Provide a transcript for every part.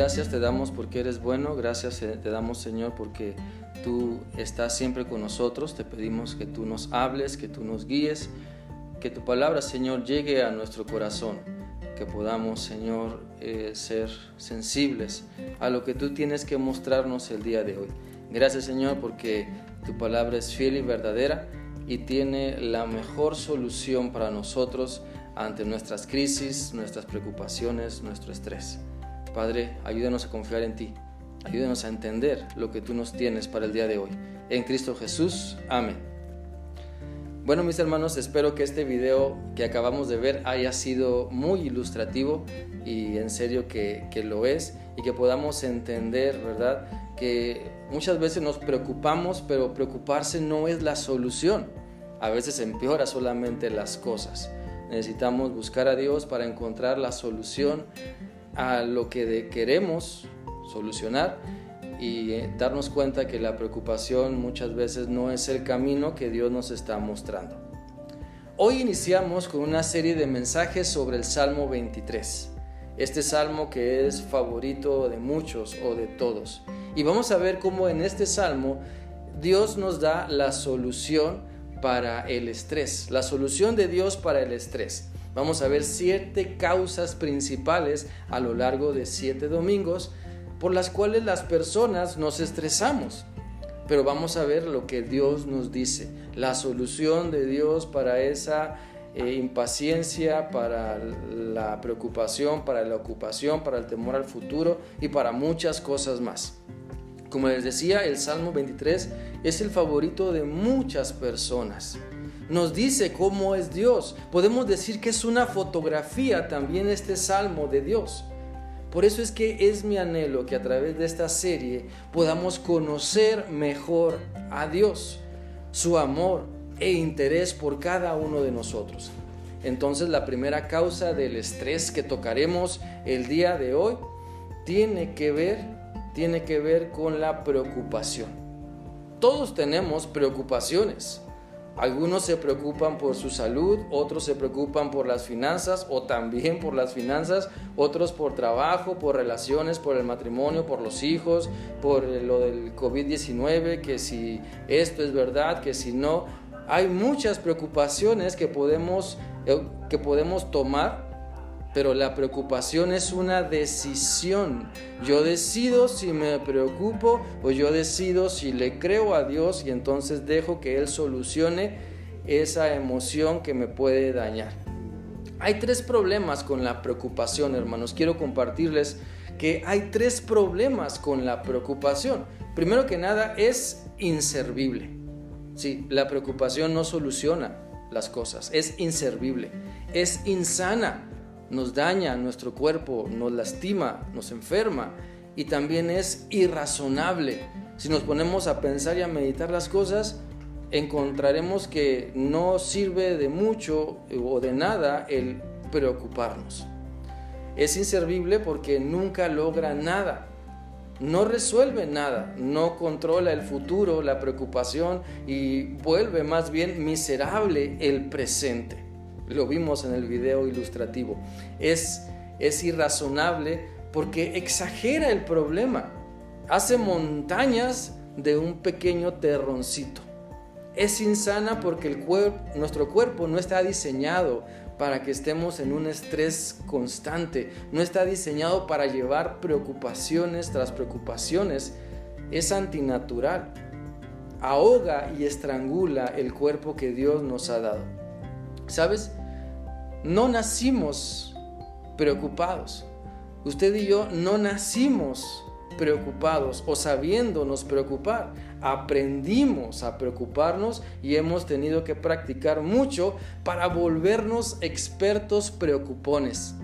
gracias te damos porque eres bueno, gracias eh, te damos Señor porque tú estás siempre con nosotros, te pedimos que tú nos hables, que tú nos guíes, que tu palabra Señor llegue a nuestro corazón, que podamos Señor eh, ser sensibles a lo que tú tienes que mostrarnos el día de hoy. Gracias Señor porque tu palabra es fiel y verdadera y tiene la mejor solución para nosotros ante nuestras crisis, nuestras preocupaciones, nuestro estrés. Padre, ayúdanos a confiar en ti. Ayúdanos a entender lo que tú nos tienes para el día de hoy. En Cristo Jesús. Amén. Bueno, mis hermanos, espero que este video que acabamos de ver haya sido muy ilustrativo y en serio que, que lo es y que podamos entender, ¿verdad? Que muchas veces nos preocupamos, pero preocuparse no es la solución. A veces empeora solamente las cosas. Necesitamos buscar a Dios para encontrar la solución a lo que queremos solucionar y eh, darnos cuenta que la preocupación muchas veces no es el camino que Dios nos está mostrando. Hoy iniciamos con una serie de mensajes sobre el Salmo 23, este salmo que es favorito de muchos o de todos. Y vamos a ver cómo en este salmo Dios nos da la solución para el estrés, la solución de Dios para el estrés. Vamos a ver siete causas principales a lo largo de siete domingos por las cuales las personas nos estresamos. Pero vamos a ver lo que Dios nos dice, la solución de Dios para esa eh, impaciencia, para la preocupación, para la ocupación, para el temor al futuro y para muchas cosas más. Como les decía, el Salmo 23 es el favorito de muchas personas. Nos dice cómo es Dios. Podemos decir que es una fotografía también este Salmo de Dios. Por eso es que es mi anhelo que a través de esta serie podamos conocer mejor a Dios, su amor e interés por cada uno de nosotros. Entonces la primera causa del estrés que tocaremos el día de hoy tiene que ver tiene que ver con la preocupación. Todos tenemos preocupaciones. Algunos se preocupan por su salud, otros se preocupan por las finanzas o también por las finanzas, otros por trabajo, por relaciones, por el matrimonio, por los hijos, por lo del COVID-19, que si esto es verdad, que si no. Hay muchas preocupaciones que podemos, eh, que podemos tomar pero la preocupación es una decisión. Yo decido si me preocupo o yo decido si le creo a Dios y entonces dejo que Él solucione esa emoción que me puede dañar. Hay tres problemas con la preocupación, hermanos. Quiero compartirles que hay tres problemas con la preocupación. Primero que nada, es inservible. Sí, la preocupación no soluciona las cosas, es inservible, es insana nos daña nuestro cuerpo, nos lastima, nos enferma y también es irrazonable. Si nos ponemos a pensar y a meditar las cosas, encontraremos que no sirve de mucho o de nada el preocuparnos. Es inservible porque nunca logra nada, no resuelve nada, no controla el futuro, la preocupación y vuelve más bien miserable el presente. Lo vimos en el video ilustrativo. Es, es irrazonable porque exagera el problema. Hace montañas de un pequeño terroncito. Es insana porque el nuestro cuerpo no está diseñado para que estemos en un estrés constante, no está diseñado para llevar preocupaciones tras preocupaciones, es antinatural, ahoga y estrangula el cuerpo que Dios nos ha dado. ¿Sabes? No nacimos preocupados. Usted y yo no nacimos preocupados o sabiéndonos preocupar. Aprendimos a preocuparnos y hemos tenido que practicar mucho para volvernos expertos preocupones.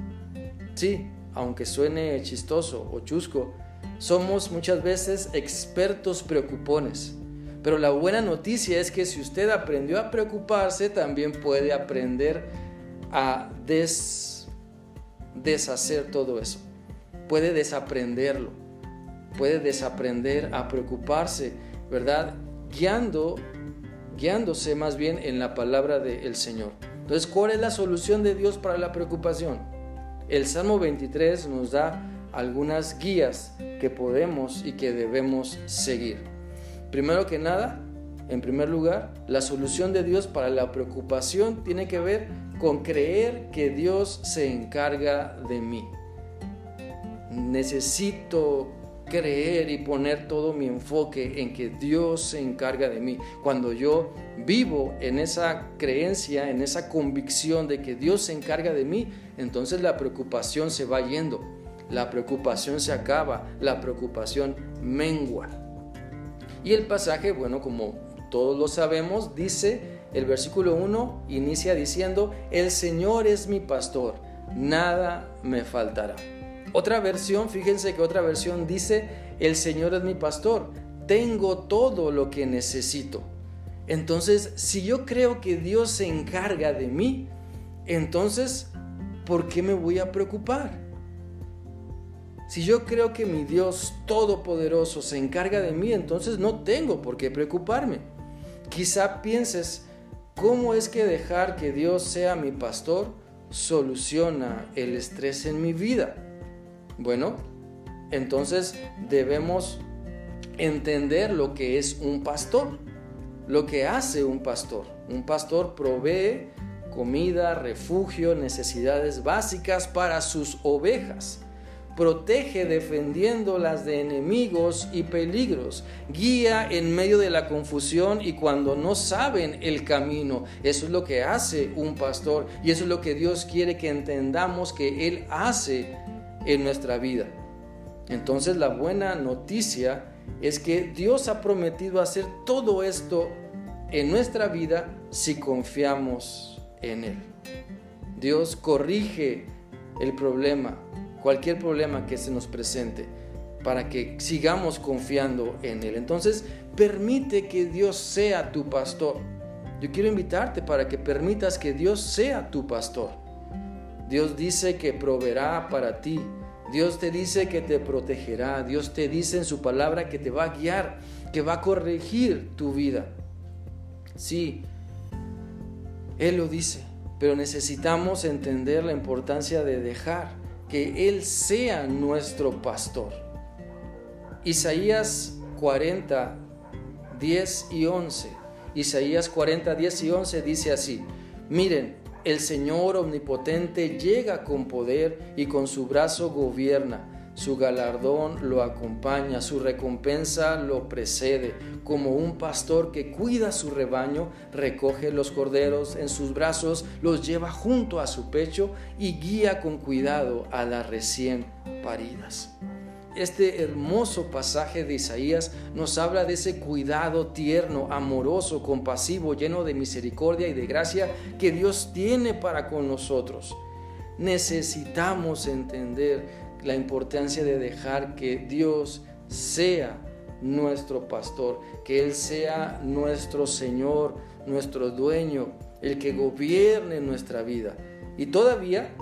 Sí, aunque suene chistoso o chusco, somos muchas veces expertos preocupones. Pero la buena noticia es que si usted aprendió a preocuparse, también puede aprender a deshacer todo eso. Puede desaprenderlo. Puede desaprender a preocuparse, ¿verdad? Guiando, guiándose más bien en la palabra del Señor. Entonces, ¿cuál es la solución de Dios para la preocupación? el Salmo 23 nos da algunas guías que podemos y que debemos seguir. Primero que nada, en primer lugar, la solución de Dios para la preocupación tiene que ver con creer que Dios se encarga de mí. Necesito creer y poner todo mi enfoque en que Dios se encarga de mí. Cuando yo vivo en esa creencia, en esa convicción de que Dios se encarga de mí, entonces la preocupación se va yendo, la preocupación se acaba, la preocupación mengua. Y el pasaje, bueno, como todos lo sabemos, dice, el versículo 1 inicia diciendo, el Señor es mi pastor, nada me faltará. Otra versión, fíjense que otra versión dice, el Señor es mi pastor, tengo todo lo que necesito. Entonces, si yo creo que Dios se encarga de mí, entonces, ¿por qué me voy a preocupar? Si yo creo que mi Dios Todopoderoso se encarga de mí, entonces no tengo por qué preocuparme. Quizá pienses, ¿cómo es que dejar que Dios sea mi pastor soluciona el estrés en mi vida? Bueno, entonces debemos entender lo que es un pastor, lo que hace un pastor. Un pastor provee comida, refugio, necesidades básicas para sus ovejas. Protege defendiéndolas de enemigos y peligros. Guía en medio de la confusión y cuando no saben el camino. Eso es lo que hace un pastor y eso es lo que Dios quiere que entendamos que Él hace en nuestra vida. Entonces la buena noticia es que Dios ha prometido hacer todo esto en nuestra vida si confiamos en Él. Dios corrige el problema, cualquier problema que se nos presente, para que sigamos confiando en Él. Entonces, permite que Dios sea tu pastor. Yo quiero invitarte para que permitas que Dios sea tu pastor. Dios dice que proveerá para ti. Dios te dice que te protegerá. Dios te dice en su palabra que te va a guiar, que va a corregir tu vida. Sí, Él lo dice, pero necesitamos entender la importancia de dejar que Él sea nuestro pastor. Isaías 40, 10 y 11. Isaías 40, 10 y 11 dice así, miren, el Señor omnipotente llega con poder y con su brazo gobierna. Su galardón lo acompaña, su recompensa lo precede. Como un pastor que cuida su rebaño, recoge los corderos en sus brazos, los lleva junto a su pecho y guía con cuidado a las recién paridas este hermoso pasaje de Isaías nos habla de ese cuidado tierno, amoroso, compasivo, lleno de misericordia y de gracia que Dios tiene para con nosotros. Necesitamos entender la importancia de dejar que Dios sea nuestro pastor, que Él sea nuestro Señor, nuestro dueño, el que gobierne nuestra vida. Y todavía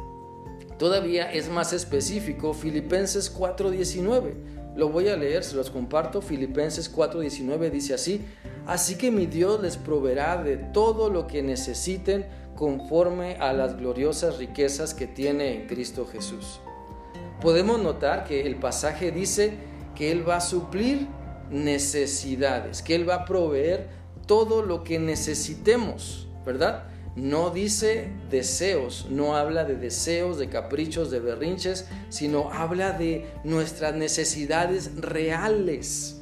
Todavía es más específico Filipenses 4:19. Lo voy a leer, se los comparto. Filipenses 4:19 dice así, así que mi Dios les proveerá de todo lo que necesiten conforme a las gloriosas riquezas que tiene en Cristo Jesús. Podemos notar que el pasaje dice que Él va a suplir necesidades, que Él va a proveer todo lo que necesitemos, ¿verdad? no dice deseos, no habla de deseos, de caprichos, de berrinches, sino habla de nuestras necesidades reales.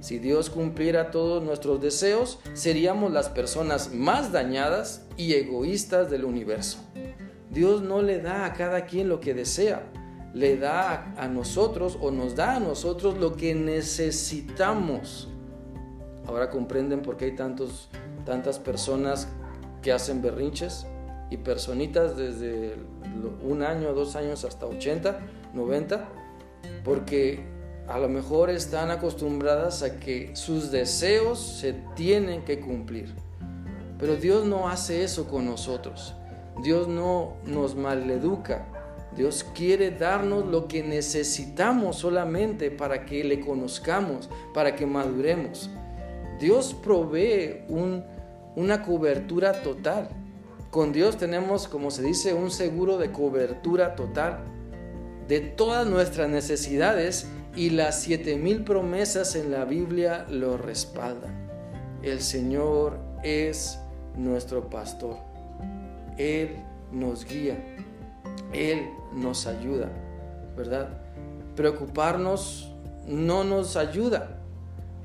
Si Dios cumpliera todos nuestros deseos, seríamos las personas más dañadas y egoístas del universo. Dios no le da a cada quien lo que desea, le da a nosotros o nos da a nosotros lo que necesitamos. Ahora comprenden por qué hay tantos, tantas personas que hacen berrinches y personitas desde un año, dos años hasta 80, 90, porque a lo mejor están acostumbradas a que sus deseos se tienen que cumplir. Pero Dios no hace eso con nosotros. Dios no nos maleduca. Dios quiere darnos lo que necesitamos solamente para que le conozcamos, para que maduremos. Dios provee un una cobertura total. Con Dios tenemos, como se dice, un seguro de cobertura total de todas nuestras necesidades y las siete mil promesas en la Biblia lo respaldan. El Señor es nuestro pastor. Él nos guía. Él nos ayuda, ¿verdad? Preocuparnos no nos ayuda.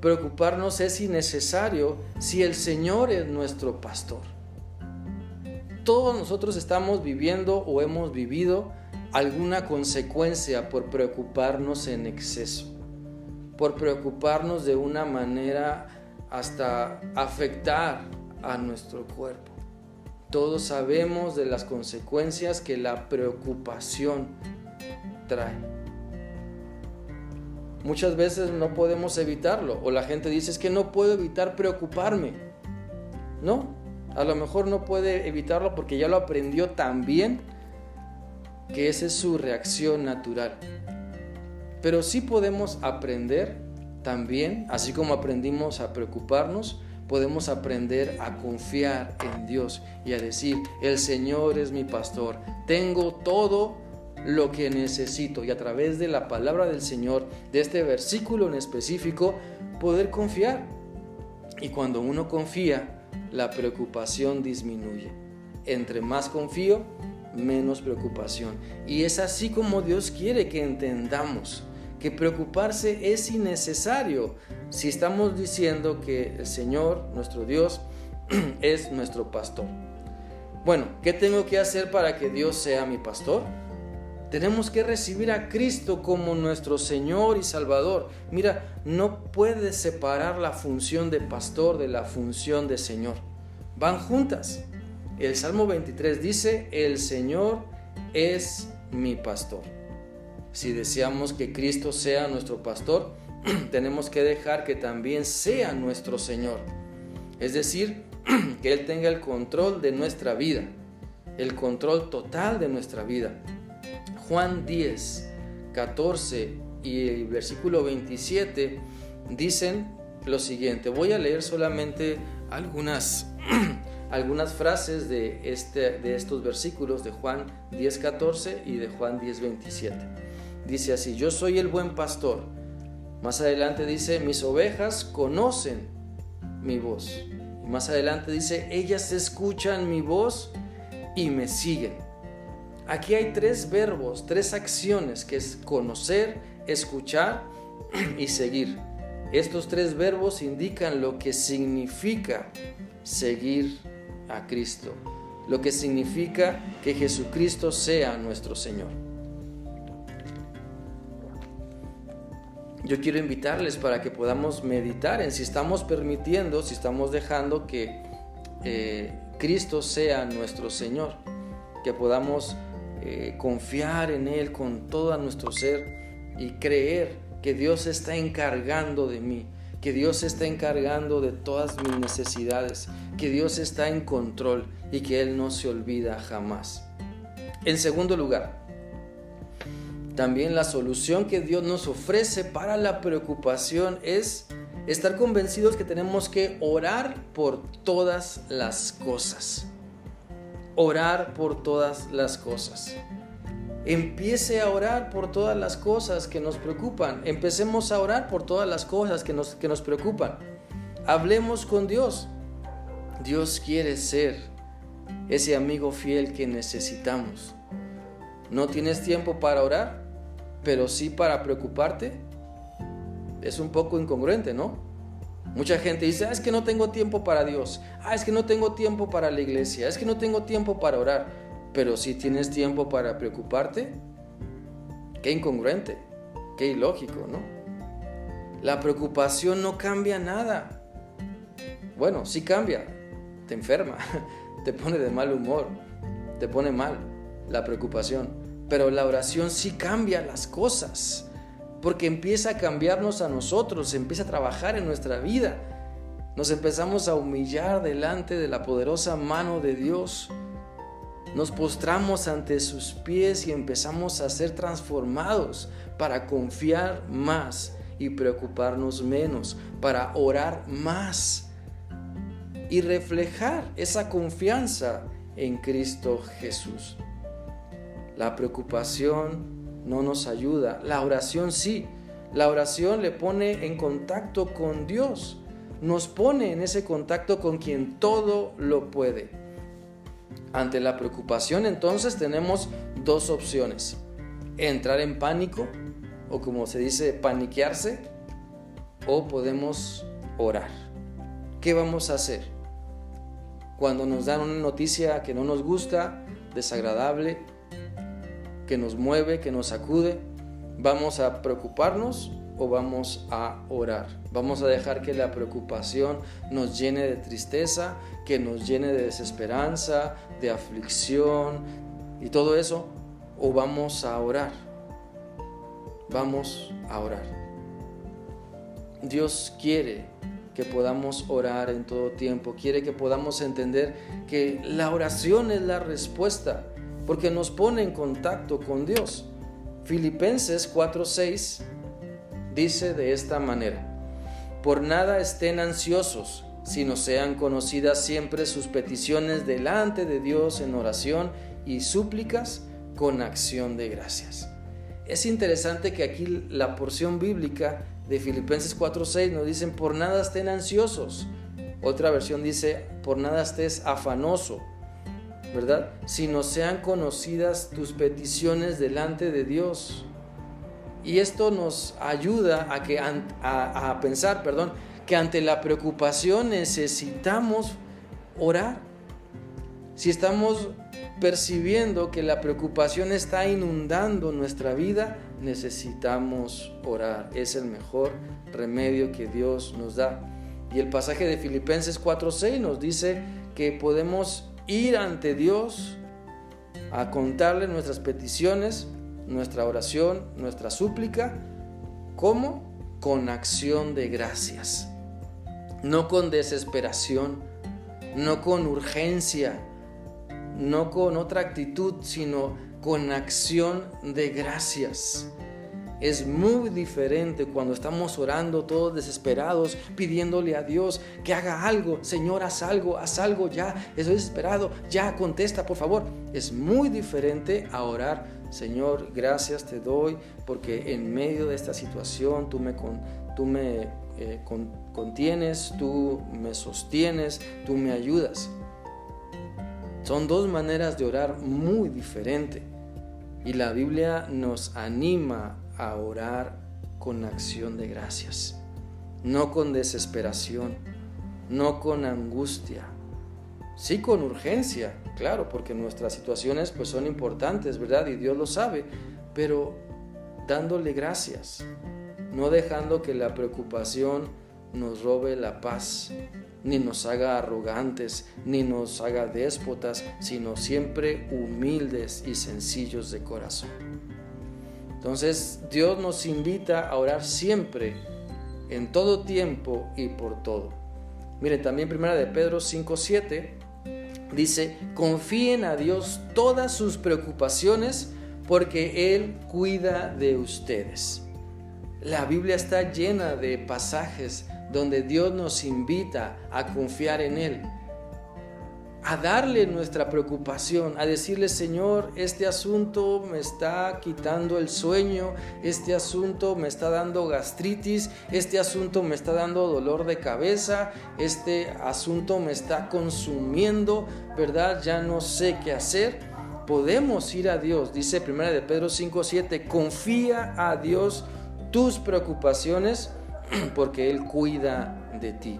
Preocuparnos es innecesario si el Señor es nuestro pastor. Todos nosotros estamos viviendo o hemos vivido alguna consecuencia por preocuparnos en exceso, por preocuparnos de una manera hasta afectar a nuestro cuerpo. Todos sabemos de las consecuencias que la preocupación trae. Muchas veces no podemos evitarlo o la gente dice es que no puedo evitar preocuparme. No, a lo mejor no puede evitarlo porque ya lo aprendió tan bien que esa es su reacción natural. Pero sí podemos aprender también, así como aprendimos a preocuparnos, podemos aprender a confiar en Dios y a decir, el Señor es mi pastor, tengo todo lo que necesito y a través de la palabra del Señor, de este versículo en específico, poder confiar. Y cuando uno confía, la preocupación disminuye. Entre más confío, menos preocupación. Y es así como Dios quiere que entendamos que preocuparse es innecesario si estamos diciendo que el Señor, nuestro Dios, es nuestro pastor. Bueno, ¿qué tengo que hacer para que Dios sea mi pastor? Tenemos que recibir a Cristo como nuestro Señor y Salvador. Mira, no puedes separar la función de pastor de la función de Señor. Van juntas. El Salmo 23 dice, el Señor es mi pastor. Si deseamos que Cristo sea nuestro pastor, tenemos que dejar que también sea nuestro Señor. Es decir, que Él tenga el control de nuestra vida, el control total de nuestra vida. Juan 10, 14 y el versículo 27 dicen lo siguiente. Voy a leer solamente algunas algunas frases de, este, de estos versículos de Juan 10.14 y de Juan 10.27. Dice así, yo soy el buen pastor. Más adelante dice, mis ovejas conocen mi voz. Y más adelante dice, ellas escuchan mi voz y me siguen. Aquí hay tres verbos, tres acciones, que es conocer, escuchar y seguir. Estos tres verbos indican lo que significa seguir a Cristo, lo que significa que Jesucristo sea nuestro Señor. Yo quiero invitarles para que podamos meditar en si estamos permitiendo, si estamos dejando que eh, Cristo sea nuestro Señor, que podamos eh, confiar en Él con todo nuestro ser y creer que Dios está encargando de mí, que Dios está encargando de todas mis necesidades, que Dios está en control y que Él no se olvida jamás. En segundo lugar, también la solución que Dios nos ofrece para la preocupación es estar convencidos que tenemos que orar por todas las cosas. Orar por todas las cosas. Empiece a orar por todas las cosas que nos preocupan. Empecemos a orar por todas las cosas que nos, que nos preocupan. Hablemos con Dios. Dios quiere ser ese amigo fiel que necesitamos. ¿No tienes tiempo para orar, pero sí para preocuparte? Es un poco incongruente, ¿no? Mucha gente dice, ah, es que no tengo tiempo para Dios. Ah, es que no tengo tiempo para la iglesia. Es que no tengo tiempo para orar pero si tienes tiempo para preocuparte, qué incongruente, qué ilógico, ¿no? La preocupación no cambia nada. Bueno, sí cambia, te enferma, te pone de mal humor, te pone mal la preocupación, pero la oración sí cambia las cosas, porque empieza a cambiarnos a nosotros, empieza a trabajar en nuestra vida. Nos empezamos a humillar delante de la poderosa mano de Dios nos postramos ante sus pies y empezamos a ser transformados para confiar más y preocuparnos menos, para orar más y reflejar esa confianza en Cristo Jesús. La preocupación no nos ayuda, la oración sí. La oración le pone en contacto con Dios, nos pone en ese contacto con quien todo lo puede. Ante la preocupación entonces tenemos dos opciones. Entrar en pánico o como se dice paniquearse o podemos orar. ¿Qué vamos a hacer? Cuando nos dan una noticia que no nos gusta, desagradable, que nos mueve, que nos sacude, ¿vamos a preocuparnos o vamos a orar? ¿Vamos a dejar que la preocupación nos llene de tristeza, que nos llene de desesperanza, de aflicción y todo eso? ¿O vamos a orar? Vamos a orar. Dios quiere que podamos orar en todo tiempo, quiere que podamos entender que la oración es la respuesta porque nos pone en contacto con Dios. Filipenses 4:6 dice de esta manera, por nada estén ansiosos, sino sean conocidas siempre sus peticiones delante de Dios en oración y súplicas con acción de gracias. Es interesante que aquí la porción bíblica de Filipenses 4:6 nos dicen, por nada estén ansiosos. Otra versión dice, por nada estés afanoso. ¿Verdad? Sino sean conocidas tus peticiones delante de Dios. Y esto nos ayuda a, que, a, pensar, perdón, que ante la preocupación necesitamos orar. Si estamos percibiendo que la preocupación está inundando nuestra vida, necesitamos orar. Es el mejor remedio que Dios nos da. Y el pasaje de Filipenses 4:6 nos dice que podemos ir ante Dios a contarle nuestras peticiones, nuestra oración, nuestra súplica, ¿cómo? Con acción de gracias, no con desesperación, no con urgencia, no con otra actitud, sino con acción de gracias. Es muy diferente cuando estamos orando todos desesperados, pidiéndole a Dios que haga algo. Señor, haz algo, haz algo ya. Estoy desesperado, ya contesta, por favor. Es muy diferente a orar. Señor, gracias te doy porque en medio de esta situación tú me, tú me eh, contienes, tú me sostienes, tú me ayudas. Son dos maneras de orar muy diferentes. Y la Biblia nos anima a orar con acción de gracias, no con desesperación, no con angustia, sí con urgencia, claro, porque nuestras situaciones pues son importantes, ¿verdad? Y Dios lo sabe, pero dándole gracias, no dejando que la preocupación nos robe la paz, ni nos haga arrogantes, ni nos haga déspotas, sino siempre humildes y sencillos de corazón. Entonces Dios nos invita a orar siempre, en todo tiempo y por todo. Miren, también primera de Pedro 5.7 dice, confíen a Dios todas sus preocupaciones porque Él cuida de ustedes. La Biblia está llena de pasajes donde Dios nos invita a confiar en Él a darle nuestra preocupación, a decirle, Señor, este asunto me está quitando el sueño, este asunto me está dando gastritis, este asunto me está dando dolor de cabeza, este asunto me está consumiendo, ¿verdad? Ya no sé qué hacer. Podemos ir a Dios, dice 1 de Pedro 5:7, confía a Dios tus preocupaciones porque Él cuida de ti.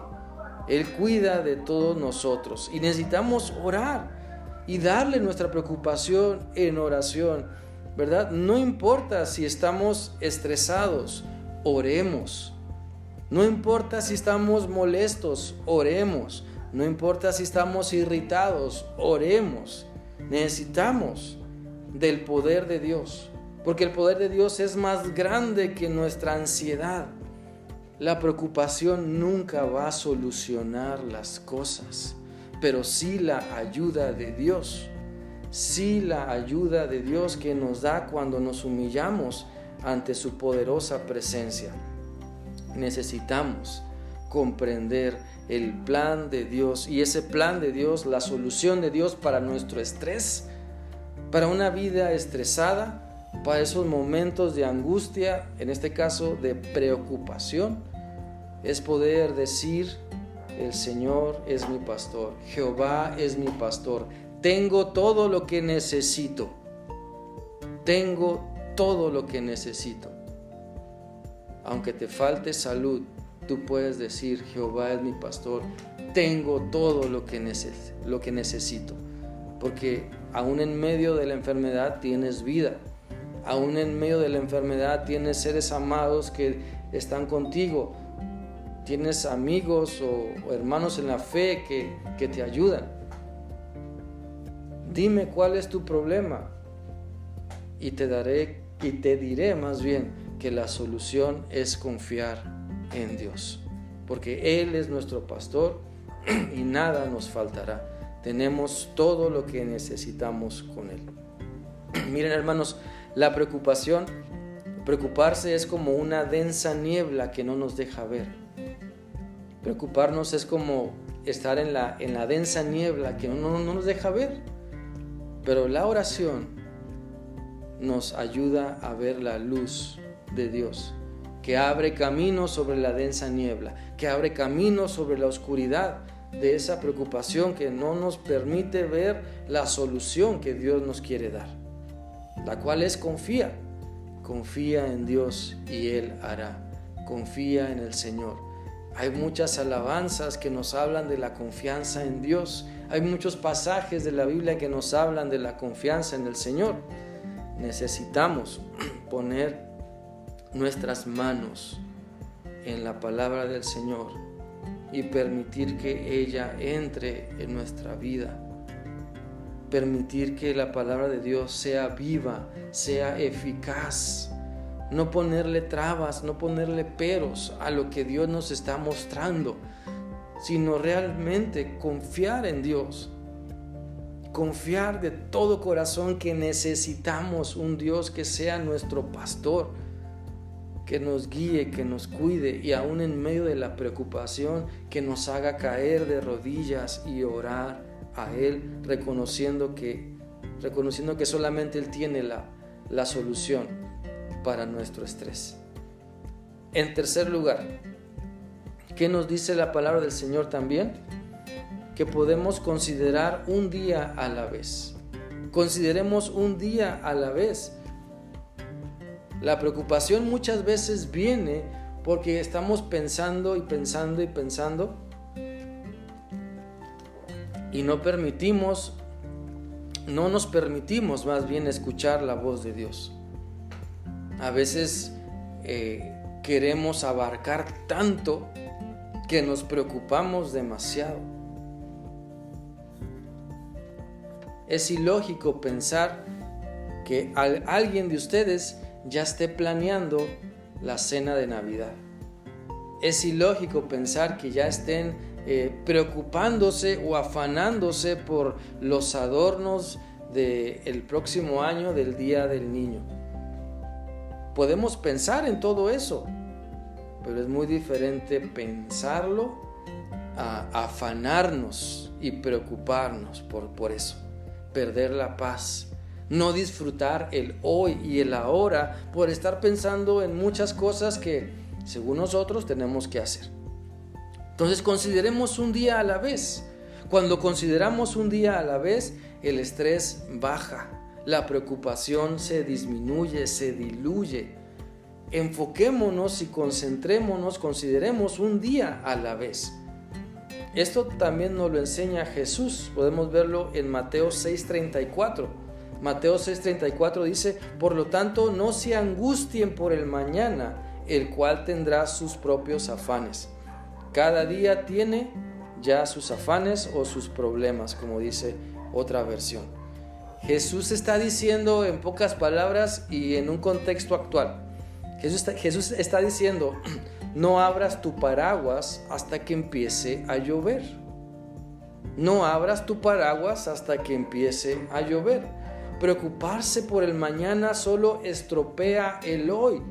Él cuida de todos nosotros y necesitamos orar y darle nuestra preocupación en oración, ¿verdad? No importa si estamos estresados, oremos. No importa si estamos molestos, oremos. No importa si estamos irritados, oremos. Necesitamos del poder de Dios, porque el poder de Dios es más grande que nuestra ansiedad. La preocupación nunca va a solucionar las cosas, pero sí la ayuda de Dios. Sí la ayuda de Dios que nos da cuando nos humillamos ante su poderosa presencia. Necesitamos comprender el plan de Dios y ese plan de Dios, la solución de Dios para nuestro estrés, para una vida estresada, para esos momentos de angustia, en este caso de preocupación, es poder decir, el Señor es mi pastor, Jehová es mi pastor, tengo todo lo que necesito, tengo todo lo que necesito. Aunque te falte salud, tú puedes decir, Jehová es mi pastor, tengo todo lo que, lo que necesito. Porque aún en medio de la enfermedad tienes vida. Aún en medio de la enfermedad tienes seres amados que están contigo. Tienes amigos o, hermanos en la fe que, que te ayudan. Dime cuál es tu problema y te daré y te diré más bien que la solución es confiar en Dios, porque Él es nuestro pastor y nada nos faltará. Tenemos todo lo que necesitamos con Él. Miren hermanos, la preocupación, preocuparse es como una densa niebla que no nos deja ver. Preocuparnos es como estar en la, en la densa niebla que no, no nos deja ver. Pero la oración nos ayuda a ver la luz de Dios que abre camino sobre la densa niebla, que abre camino sobre la oscuridad de esa preocupación que no nos permite ver la solución que Dios nos quiere dar, la cual es confía, confía en Dios y Él hará, confía en el Señor. Hay muchas alabanzas que nos hablan de la confianza en Dios, hay muchos pasajes de la Biblia que nos hablan de la confianza en el Señor. Necesitamos poner nuestras manos en la palabra del Señor y permitir que ella entre en nuestra vida. Permitir que la palabra de Dios sea viva, sea eficaz. No ponerle trabas, no ponerle peros a lo que Dios nos está mostrando, sino realmente confiar en Dios. Confiar de todo corazón que necesitamos un Dios que sea nuestro pastor que nos guíe, que nos cuide y aún en medio de la preocupación, que nos haga caer de rodillas y orar a Él, reconociendo que, reconociendo que solamente Él tiene la, la solución para nuestro estrés. En tercer lugar, ¿qué nos dice la palabra del Señor también? Que podemos considerar un día a la vez. Consideremos un día a la vez la preocupación muchas veces viene porque estamos pensando y pensando y pensando y no permitimos, no nos permitimos más bien escuchar la voz de Dios. A veces eh, queremos abarcar tanto que nos preocupamos demasiado. Es ilógico pensar que alguien de ustedes ya esté planeando la cena de Navidad. Es ilógico pensar que ya estén eh, preocupándose o afanándose por los adornos del próximo año del Día del Niño. Podemos pensar en todo eso, pero es muy diferente pensarlo a afanarnos y preocuparnos por, por eso, perder la paz, no disfrutar el hoy y el ahora por estar pensando en muchas cosas que según nosotros tenemos que hacer. Entonces consideremos un día a la vez. Cuando consideramos un día a la vez, el estrés baja, la preocupación se disminuye, se diluye. Enfoquémonos y concentrémonos, consideremos un día a la vez. Esto también nos lo enseña Jesús, podemos verlo en Mateo 6:34. Mateo 6:34 dice, por lo tanto, no se angustien por el mañana, el cual tendrá sus propios afanes. Cada día tiene ya sus afanes o sus problemas, como dice otra versión. Jesús está diciendo en pocas palabras y en un contexto actual. Jesús está, diciendo, no abras tu paraguas hasta que empiece a llover. No abras tu paraguas hasta que empiece a llover. Preocuparse por el mañana solo estropea el hoy.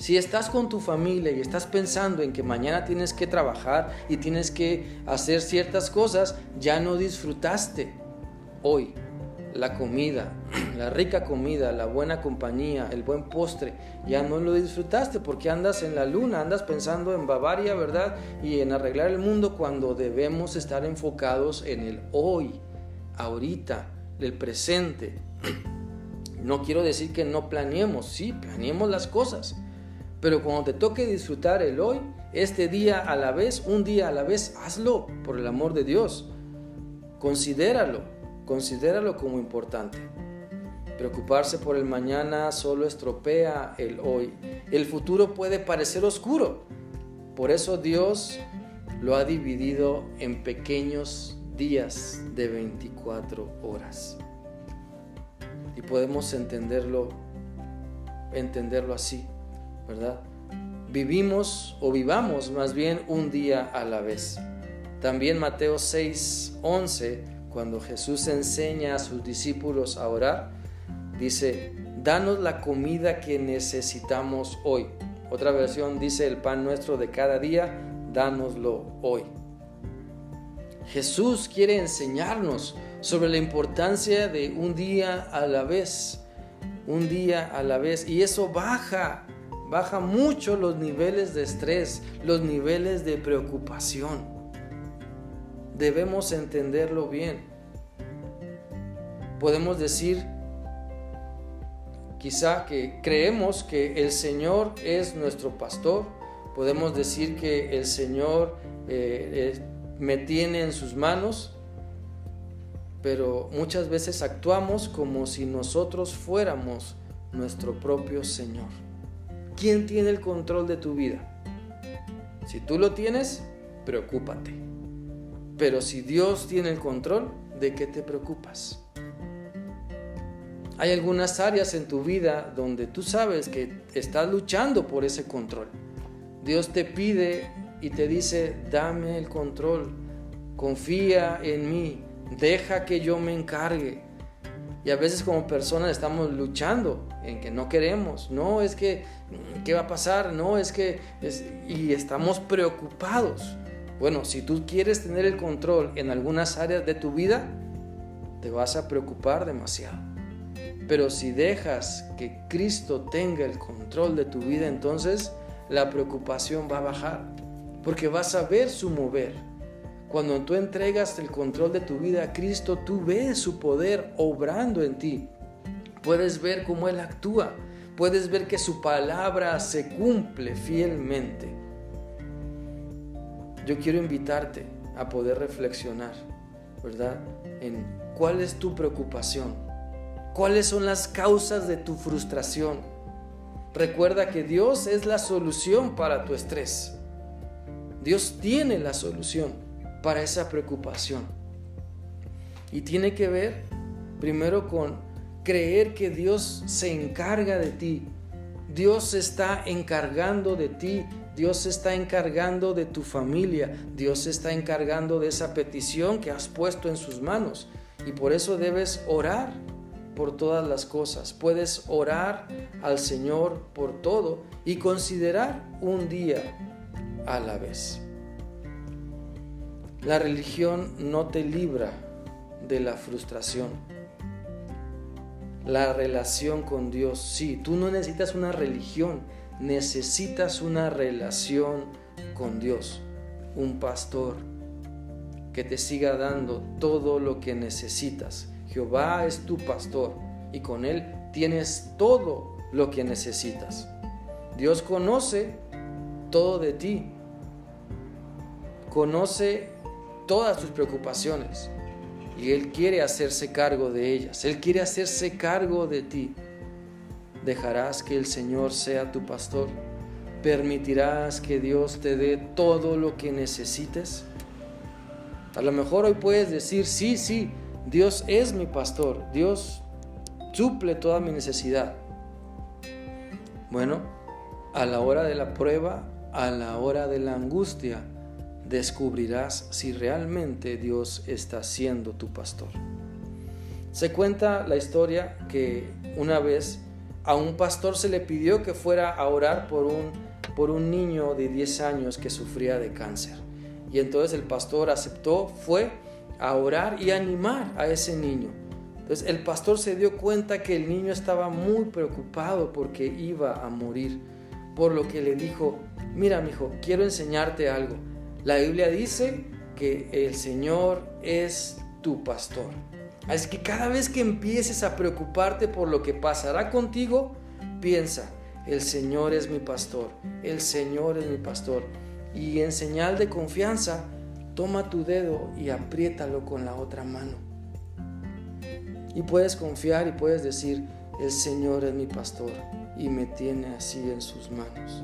Si estás con tu familia y estás pensando en que mañana tienes que trabajar y tienes que hacer ciertas cosas, ya no disfrutaste hoy la comida, la rica comida, la buena compañía, el buen postre, ya no lo disfrutaste porque andas en la luna, andas pensando en Bavaria, ¿verdad? Y en arreglar el mundo cuando debemos estar enfocados en el hoy, ahorita, el presente. No quiero decir que no planeemos, sí, planeemos las cosas, pero cuando te toque disfrutar el hoy, este día a la vez, un día a la vez, hazlo por el amor de Dios. Considéralo, considéralo como importante. Preocuparse por el mañana solo estropea el hoy. El futuro puede parecer oscuro. Por eso Dios lo ha dividido en pequeños días de 24 horas. Y podemos entenderlo entenderlo así. ¿Verdad? Vivimos o vivamos más bien un día a la vez. También Mateo 6, 11, cuando Jesús enseña a sus discípulos a orar, dice, danos la comida que necesitamos hoy. Otra versión dice, el pan nuestro de cada día, dánoslo hoy. Jesús quiere enseñarnos sobre la importancia de un día a la vez, un día a la vez, y eso baja baja mucho los niveles de estrés, los niveles de preocupación. Debemos entenderlo bien. Podemos decir quizá que creemos que el Señor es nuestro pastor. Podemos decir que el Señor eh, eh, me tiene en sus manos, pero muchas veces actuamos como si nosotros fuéramos nuestro propio Señor. ¿Quién tiene el control de tu vida? Si tú lo tienes, preocúpate. Pero si Dios tiene el control, ¿de qué te preocupas? Hay algunas áreas en tu vida donde tú sabes que estás luchando por ese control. Dios te pide y te dice, dame el control, confía en mí, deja que yo me encargue. Y a veces como personas estamos luchando en que no queremos. No, es que, ¿qué va a pasar? No, es que, y estamos preocupados. Bueno, si tú quieres tener el control en algunas áreas de tu vida, te vas a preocupar demasiado. Pero si dejas que Cristo tenga el control de tu vida, entonces la preocupación va a bajar. Porque vas a ver su mover cuando tú entregas el control de tu vida a Cristo, tú ves su poder obrando en ti. Puedes ver cómo Él actúa. Puedes ver que su palabra se cumple fielmente. Yo quiero invitarte a poder reflexionar, ¿verdad? En cuál es tu preocupación. ¿Cuáles son las causas de tu frustración? Recuerda que Dios es la solución para tu estrés. Dios tiene la solución para esa preocupación. Y tiene que ver primero con creer que Dios se encarga de ti. Dios se está encargando de ti. Dios se está encargando de tu familia. Dios se está encargando de esa petición que has puesto en sus manos. Y por eso debes orar por todas las cosas. Puedes orar al Señor por todo y considerar un día a la vez. La religión no te libra de la frustración. La relación con Dios, sí, tú no necesitas una religión, necesitas una relación con Dios, un pastor que te siga dando todo lo que necesitas. Jehová es tu pastor y con Él tienes todo lo que necesitas. Dios conoce todo de ti, conoce todas tus preocupaciones y Él quiere hacerse cargo de ellas. Él quiere hacerse cargo de ti. ¿Dejarás que el Señor sea tu pastor? ¿Permitirás que Dios te dé todo lo que necesites? A lo mejor hoy puedes decir, sí, sí, Dios es mi pastor, Dios suple toda mi necesidad. Bueno, a la hora de la prueba, a la hora de la angustia, descubrirás si realmente Dios está siendo tu pastor. Se cuenta la historia que una vez a un pastor se le pidió que fuera a orar por un, por un niño de 10 años que sufría de cáncer. Y entonces el pastor aceptó, fue a orar y animar a ese niño. Entonces el pastor se dio cuenta que el niño estaba muy preocupado porque iba a morir, por lo que le dijo, mira mi hijo, quiero enseñarte algo. La Biblia dice que el Señor es tu pastor. Así que cada vez que empieces a preocuparte por lo que pasará contigo, piensa, el Señor es mi pastor, el Señor es mi pastor. Y en señal de confianza, toma tu dedo y apriétalo con la otra mano. Y puedes confiar y puedes decir, el Señor es mi pastor y me tiene así en sus manos.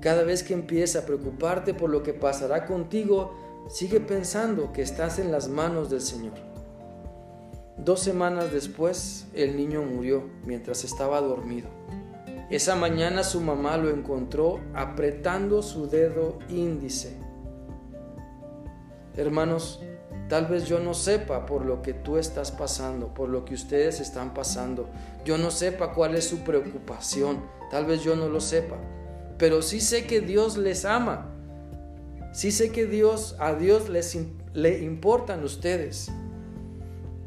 Cada vez que empieces a preocuparte por lo que pasará contigo, sigue pensando que estás en las manos del Señor. Dos semanas después, el niño murió mientras estaba dormido. Esa mañana su mamá lo encontró apretando su dedo índice. Hermanos, tal vez yo no sepa por lo que tú estás pasando, por lo que ustedes están pasando. Yo no sepa cuál es su preocupación. Tal vez yo no lo sepa. Pero sí sé que Dios les ama. Sí sé que Dios, a Dios les, le importan ustedes.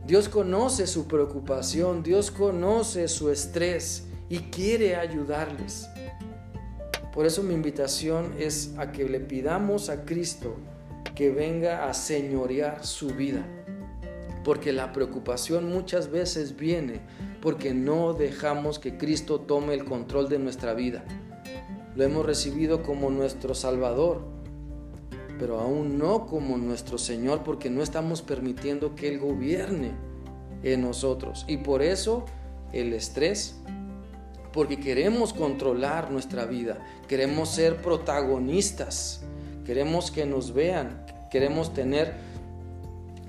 Dios conoce su preocupación, Dios conoce su estrés y quiere ayudarles. Por eso mi invitación es a que le pidamos a Cristo que venga a señorear su vida. Porque la preocupación muchas veces viene porque no dejamos que Cristo tome el control de nuestra vida. Lo hemos recibido como nuestro Salvador, pero aún no como nuestro Señor porque no estamos permitiendo que Él gobierne en nosotros. Y por eso el estrés, porque queremos controlar nuestra vida, queremos ser protagonistas, queremos que nos vean, queremos tener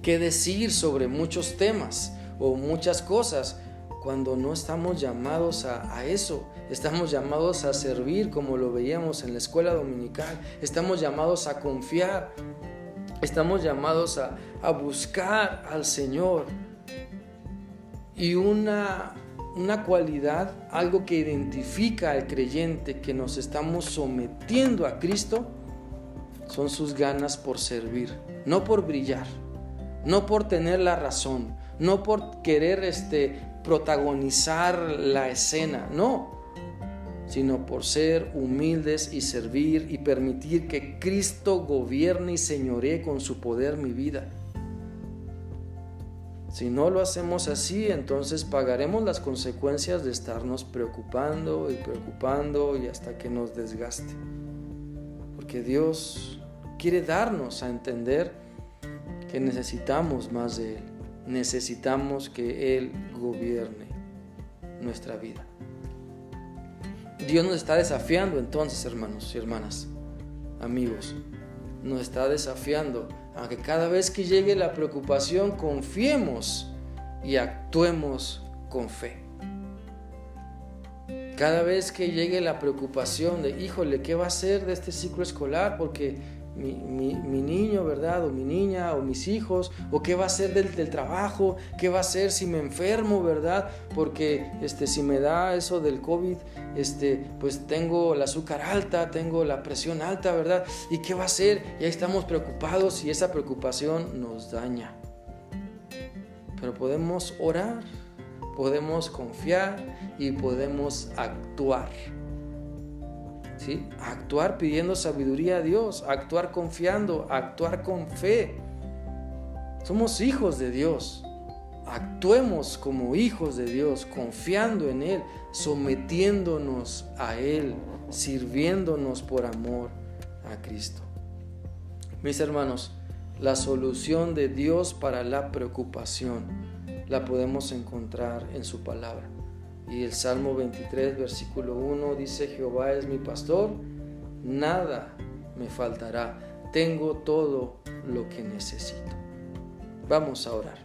que decir sobre muchos temas o muchas cosas, cuando no estamos llamados a, eso. Estamos llamados a servir como lo veíamos en la escuela dominical. Estamos llamados a confiar. Estamos llamados a, a buscar al Señor. Y una una cualidad, algo que identifica al creyente que nos estamos sometiendo a Cristo, son sus ganas por servir, no por brillar, no por tener la razón, no por querer este, protagonizar la escena, no, sino por ser humildes y servir y permitir que Cristo gobierne y señoree con su poder mi vida. Si no lo hacemos así, entonces pagaremos las consecuencias de estarnos preocupando y preocupando y hasta que nos desgaste. Porque Dios quiere darnos a entender que necesitamos más de Él. Necesitamos que Él gobierne nuestra vida. Dios nos está desafiando entonces, hermanos y hermanas, amigos, nos está desafiando a que cada vez que llegue la preocupación confiemos y actuemos con fe. Cada vez que llegue la preocupación de, híjole, ¿qué va a ser de este ciclo escolar? Porque mi, niño, ¿verdad? O mi niña, o mis hijos, o qué va a ser del, del, trabajo, qué va a ser si me enfermo, ¿verdad? Porque este, si me da eso del COVID, este, pues tengo el azúcar alta, tengo la presión alta, ¿verdad? ¿Y qué va a ser? Y ahí estamos preocupados y esa preocupación nos daña. Pero podemos orar, podemos confiar y podemos actuar. Actuar pidiendo sabiduría a Dios, actuar confiando, actuar con fe. Somos hijos de Dios. Actuemos como hijos de Dios, confiando en Él, sometiéndonos a Él, sirviéndonos por amor a Cristo. Mis hermanos, la solución de Dios para la preocupación la podemos encontrar en su palabra. Y el Salmo 23, versículo 1 dice, Jehová es mi pastor, nada me faltará, tengo todo lo que necesito. Vamos a orar.